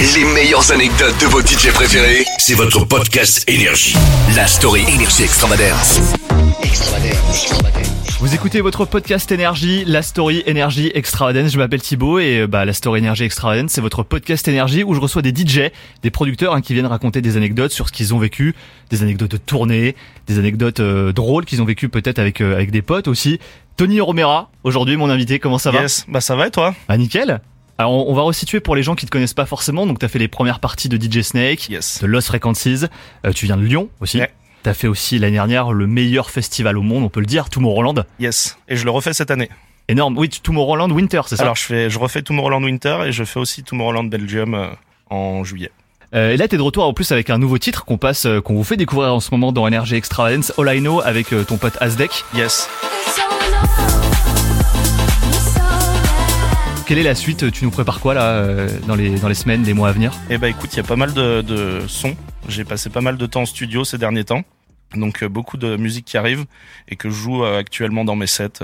Les meilleures anecdotes de vos DJ préférés, c'est votre podcast Énergie. La story Énergie Extravagance. Vous écoutez votre podcast énergie, la story énergie extravagance. Je m'appelle Thibaut et euh, bah la story énergie extravagance, c'est votre podcast énergie où je reçois des DJ, des producteurs hein, qui viennent raconter des anecdotes sur ce qu'ils ont vécu, des anecdotes de tournée, des anecdotes euh, drôles qu'ils ont vécu peut-être avec euh, avec des potes aussi. Tony Romera, aujourd'hui mon invité, comment ça va? Yes, bah ça va et toi? Ah nickel. Alors on, on va resituer pour les gens qui te connaissent pas forcément. Donc t'as fait les premières parties de DJ Snake, Yes. de Lost Frequencies. Euh, tu viens de Lyon aussi. Ouais. T'as fait aussi l'année dernière le meilleur festival au monde, on peut le dire, Tomorrowland. Yes. Et je le refais cette année. Énorme. Oui, Tomorrowland Winter, c'est ça? Alors je fais, je refais Tomorrowland Winter et je fais aussi Tomorrowland Belgium euh, en juillet. Euh, et là, t'es de retour en plus avec un nouveau titre qu'on passe, euh, qu'on vous fait découvrir en ce moment dans Energy Extravagance, All I Know avec euh, ton pote Asdek. Yes. Quelle est la suite Tu nous prépares quoi là euh, dans les dans les semaines, les mois à venir Et bah écoute, il y a pas mal de, de sons. J'ai passé pas mal de temps en studio ces derniers temps. Donc euh, beaucoup de musique qui arrive et que je joue euh, actuellement dans mes sets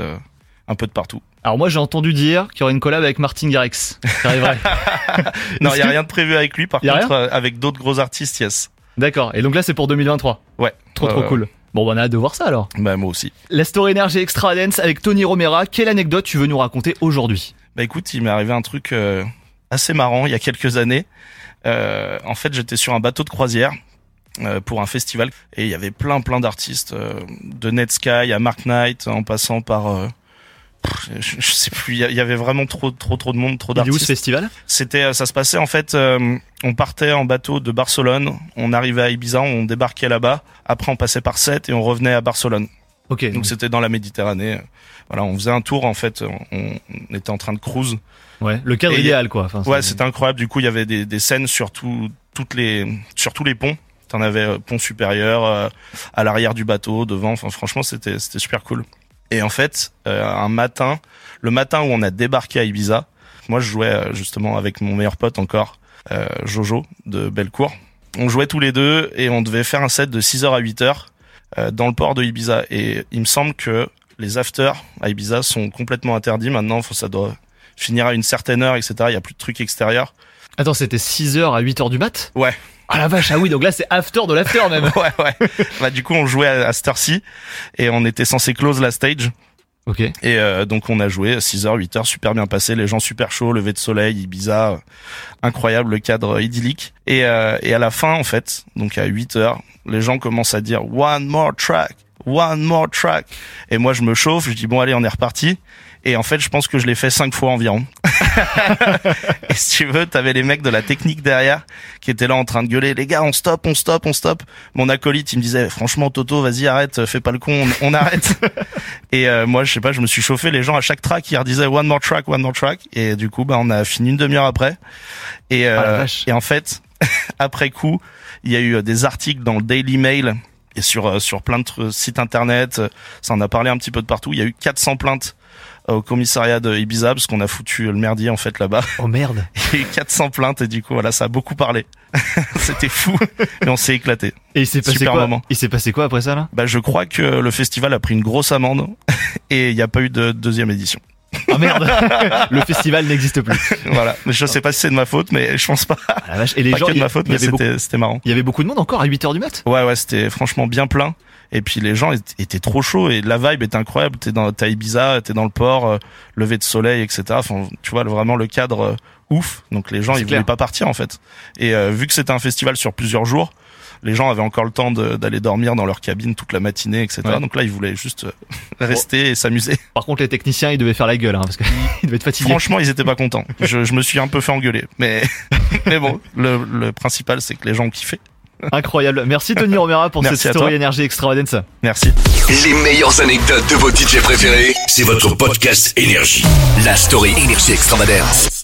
un peu de partout. Alors moi, j'ai entendu dire qu'il y aurait une collab avec Martin Garrix. Arriverait. Non, il y a rien de prévu avec lui. Par contre, avec d'autres gros artistes, yes. D'accord. Et donc là, c'est pour 2023. Ouais. Trop trop cool. Bon, bah, on a hâte de voir ça alors. Bah moi aussi. La story Energy Extravagance avec Tony Romera. Quelle anecdote tu veux nous raconter aujourd'hui? Bah écoute, il m'est arrivé un truc euh, assez marrant il y a quelques années. Euh, en fait, j'étais sur un bateau de croisière euh, pour un festival et il y avait plein plein d'artistes euh, de Netsky à Mark Knight en passant par euh, pff, je, je sais plus, il y avait vraiment trop trop trop de monde, trop est où ce d'artistes. festival? C'était ça se passait en fait euh, on partait en bateau de Barcelone, on arrivait à Ibiza, on débarquait là-bas, après on passait par Sète et on revenait à Barcelone. Ok. Donc c'était dans la Méditerranée. Voilà, on faisait un tour en fait, on, on était en train de cruise ouais. Le cadre Et- idéal quoi. Enfin, Ouais, c'était incroyable. Du coup, il y avait des, des scènes sur tout- toutes les, sur tous les ponts. T'en avais euh, pont supérieur, euh, à l'arrière du bateau, devant. Enfin, franchement, c'était, c'était super cool. Et en fait, euh, un matin, le matin où on a débarqué à Ibiza, moi, je jouais euh, justement avec mon meilleur pote encore, euh, Jojo de Bellecour. On jouait tous les deux et on devait faire un set de 6h à 8h euh, dans le port de Ibiza. Et il me semble que les afters à Ibiza sont complètement interdits maintenant. Faut, ça doit finir à une certaine heure, etc. Il y a plus de trucs extérieurs. Attends, c'était 6h à 8h du mat? Ouais. Ah la vache, ah oui, donc là c'est after de l'after même. ouais, ouais. bah, du coup, on jouait à, à cette heure-ci et on était censé close la stage. Ok. Et euh, donc, on a joué 6h, 8h, super bien passé. Les gens super chauds, lever de soleil, Ibiza, euh, incroyable, le cadre idyllique. Et, euh, et à la fin, en fait, donc à 8h, les gens commencent à dire one more track, one more track. Et moi, je me chauffe, je dis bon, allez, on est reparti. Et en fait, je pense que je l'ai fait cinq fois environ. et si tu veux, t'avais les mecs de la technique derrière qui étaient là en train de gueuler, les gars, on stop, on stop, on stop. Mon acolyte, il me disait, franchement, Toto, vas-y, arrête, fais pas le con, on, on arrête. et euh, moi, je sais pas, je me suis chauffé. Les gens à chaque track, ils redisaient one more track, one more track. Et du coup, bah, on a fini une demi-heure après. Et, Ah, euh, vache. et en fait, après coup, il y a eu euh, des articles dans le Daily Mail et sur euh, sur plein de sites internet. Ça en a parlé un petit peu de partout. Il y a eu 400 plaintes au commissariat de Ibiza parce qu'on a foutu le merdier en fait là-bas. Oh merde. Eu 400 plaintes et du coup voilà ça a beaucoup parlé. C'était fou mais on s'est éclaté. Et il s'est passé Super quoi moment. Il s'est passé quoi après ça là? Bah je crois que le festival a pris une grosse amende et il n'y a pas eu de deuxième édition. Ah merde. Le festival n'existe plus. Voilà. Je sais pas si c'est de ma faute mais je pense pas. Ah, la vache. Et les pas gens, que de ma faute mais beaucoup- c'était c'était marrant. il y avait beaucoup de monde encore à 8h du mat? Ouais, ouais, c'était franchement bien plein. Et puis les gens étaient- trop chauds et la vibe était incroyable. T'es dans, t'as Ibiza, t'es dans le port, euh, lever de soleil, etc. Enfin, tu vois vraiment le cadre euh, ouf. Donc les gens ils clair. voulaient pas partir en fait. Et euh, vu que c'était un festival sur plusieurs jours, les gens avaient encore le temps d'aller dormir dans leur cabine toute la matinée, etc. Ouais. Donc là ils voulaient juste euh, rester et s'amuser. Par contre, les techniciens, ils devaient faire la gueule, hein, parce qu'ils devaient être fatigués. Franchement, ils étaient pas contents. Je, je me suis un peu fait engueuler, mais mais bon, le, le principal c'est que les gens ont kiffé. Incroyable. Merci Tony Romera pour Merci cette story toi. énergie extravagance. Merci. Les meilleures anecdotes de vos DJ préférés, c'est votre podcast Énergie. La story Énergie Extravagance.